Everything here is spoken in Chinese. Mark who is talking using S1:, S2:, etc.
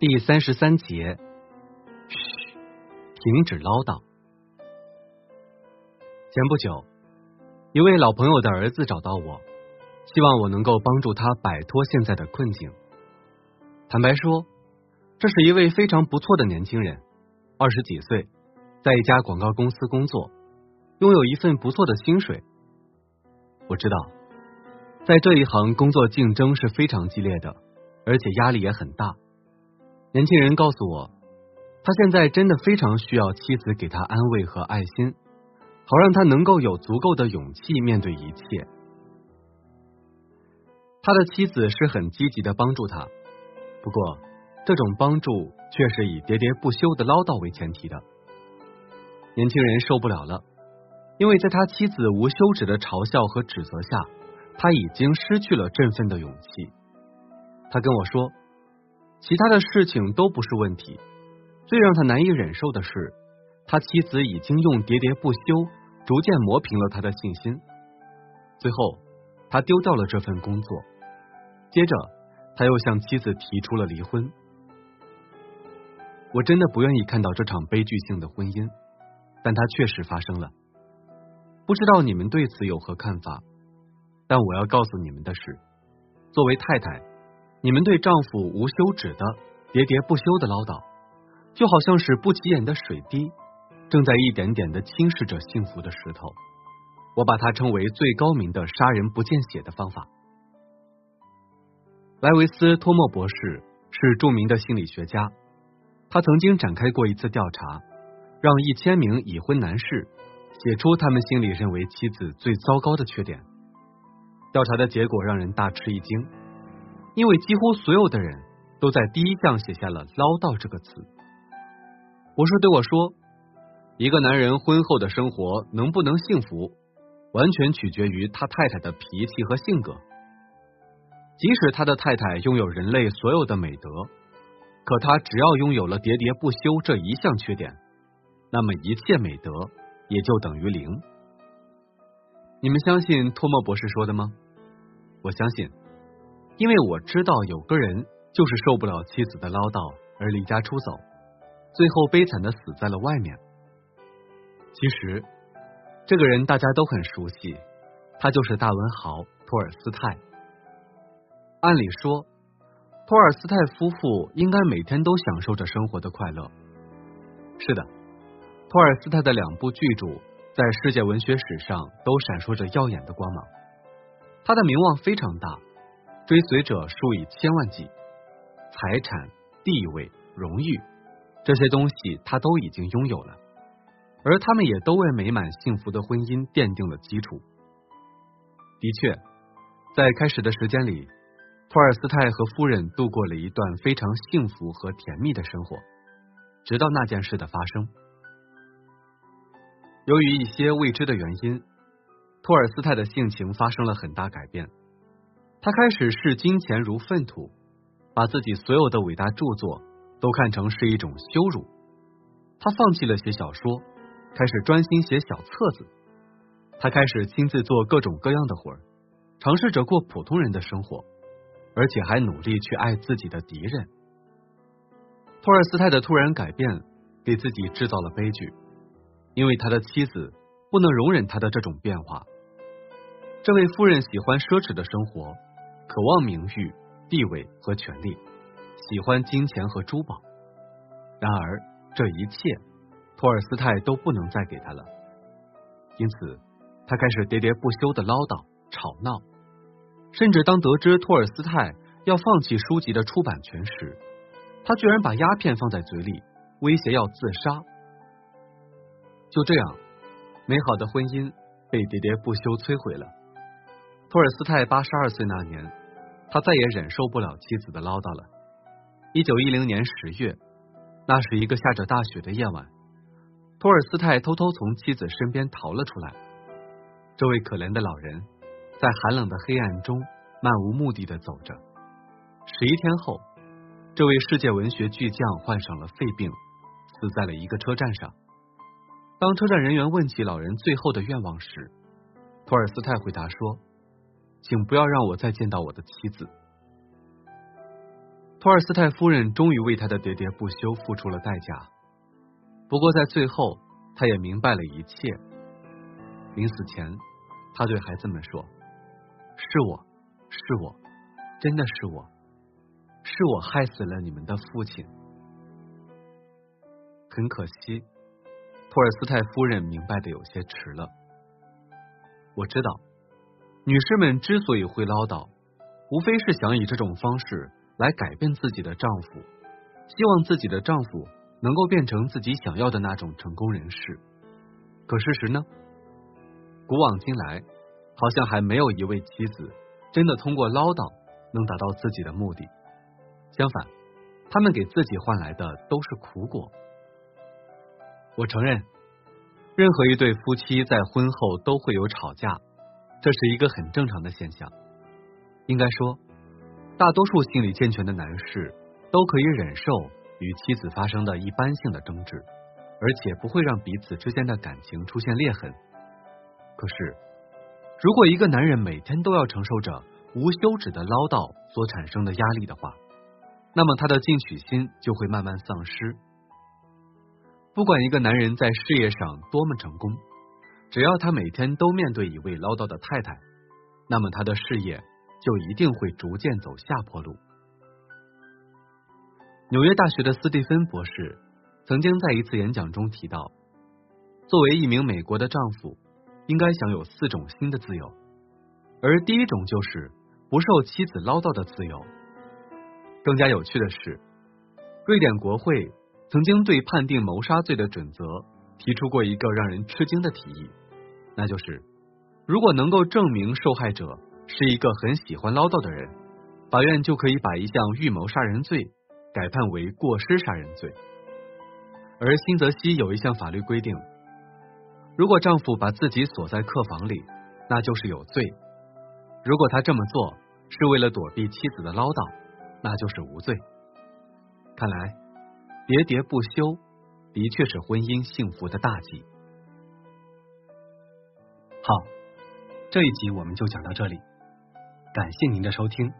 S1: 第三十三节，嘘，停止唠叨。前不久，一位老朋友的儿子找到我，希望我能够帮助他摆脱现在的困境。坦白说，这是一位非常不错的年轻人，二十几岁，在一家广告公司工作，拥有一份不错的薪水。我知道，在这一行工作竞争是非常激烈的，而且压力也很大。年轻人告诉我，他现在真的非常需要妻子给他安慰和爱心，好让他能够有足够的勇气面对一切。他的妻子是很积极的帮助他，不过这种帮助却是以喋喋不休的唠叨为前提的。年轻人受不了了，因为在他妻子无休止的嘲笑和指责下，他已经失去了振奋的勇气。他跟我说。其他的事情都不是问题，最让他难以忍受的是，他妻子已经用喋喋不休逐渐磨平了他的信心。最后，他丢掉了这份工作，接着他又向妻子提出了离婚。我真的不愿意看到这场悲剧性的婚姻，但它确实发生了。不知道你们对此有何看法？但我要告诉你们的是，作为太太。你们对丈夫无休止的喋喋不休的唠叨，就好像是不起眼的水滴，正在一点点的侵蚀着幸福的石头。我把它称为最高明的杀人不见血的方法。莱维斯托莫博士是著名的心理学家，他曾经展开过一次调查，让一千名已婚男士写出他们心里认为妻子最糟糕的缺点。调查的结果让人大吃一惊。因为几乎所有的人都在第一项写下了“唠叨”这个词。博士对我说：“一个男人婚后的生活能不能幸福，完全取决于他太太的脾气和性格。即使他的太太拥有人类所有的美德，可他只要拥有了喋喋不休这一项缺点，那么一切美德也就等于零。”你们相信托莫博士说的吗？我相信。因为我知道有个人就是受不了妻子的唠叨而离家出走，最后悲惨的死在了外面。其实这个人大家都很熟悉，他就是大文豪托尔斯泰。按理说，托尔斯泰夫妇应该每天都享受着生活的快乐。是的，托尔斯泰的两部巨著在世界文学史上都闪烁着耀眼的光芒，他的名望非常大。追随者数以千万计，财产、地位、荣誉这些东西他都已经拥有了，而他们也都为美满幸福的婚姻奠定了基础。的确，在开始的时间里，托尔斯泰和夫人度过了一段非常幸福和甜蜜的生活，直到那件事的发生。由于一些未知的原因，托尔斯泰的性情发生了很大改变。他开始视金钱如粪土，把自己所有的伟大著作都看成是一种羞辱。他放弃了写小说，开始专心写小册子。他开始亲自做各种各样的活儿，尝试着过普通人的生活，而且还努力去爱自己的敌人。托尔斯泰的突然改变给自己制造了悲剧，因为他的妻子不能容忍他的这种变化。这位夫人喜欢奢侈的生活。渴望名誉、地位和权力，喜欢金钱和珠宝。然而，这一切托尔斯泰都不能再给他了。因此，他开始喋喋不休的唠叨、吵闹，甚至当得知托尔斯泰要放弃书籍的出版权时，他居然把鸦片放在嘴里，威胁要自杀。就这样，美好的婚姻被喋喋不休摧毁了。托尔斯泰八十二岁那年。他再也忍受不了妻子的唠叨了。一九一零年十月，那是一个下着大雪的夜晚，托尔斯泰偷偷从妻子身边逃了出来。这位可怜的老人在寒冷的黑暗中漫无目的的走着。十一天后，这位世界文学巨匠患上了肺病，死在了一个车站上。当车站人员问起老人最后的愿望时，托尔斯泰回答说。请不要让我再见到我的妻子。托尔斯泰夫人终于为他的喋喋不休付出了代价。不过在最后，他也明白了一切。临死前，他对孩子们说：“是我，是我，真的是我，是我害死了你们的父亲。”很可惜，托尔斯泰夫人明白的有些迟了。我知道，女士们之所以会唠叨，无非是想以这种方式来改变自己的丈夫，希望自己的丈夫能够变成自己想要的那种成功人士。可事实呢？古往今来，好像还没有一位妻子真的通过唠叨能达到自己的目的。相反，他们给自己换来的都是苦果。我承认，任何一对夫妻在婚后都会有吵架，这是一个很正常的现象。应该说，大多数心理健全的男士都可以忍受与妻子发生的一般性的争执，而且不会让彼此之间的感情出现裂痕。可是，如果一个男人每天都要承受着无休止的唠叨所产生的压力的话，那么他的进取心就会慢慢丧失。不管一个男人在事业上多么成功，只要他每天都面对一位唠叨的太太，那么他的事业就一定会逐渐走下坡路。纽约大学的斯蒂芬博士曾经在一次演讲中提到，作为一名美国的丈夫，应该享有四种新的自由，而第一种就是不受妻子唠叨的自由。更加有趣的是，瑞典国会。曾经对判定谋杀罪的准则提出过一个让人吃惊的提议，那就是如果能够证明受害者是一个很喜欢唠叨的人，法院就可以把一项预谋杀人罪改判为过失杀人罪。而新泽西有一项法律规定，如果丈夫把自己锁在客房里，那就是有罪；如果他这么做是为了躲避妻子的唠叨，那就是无罪。看来。喋喋不休，的确是婚姻幸福的大忌。好，这一集我们就讲到这里，感谢您的收听。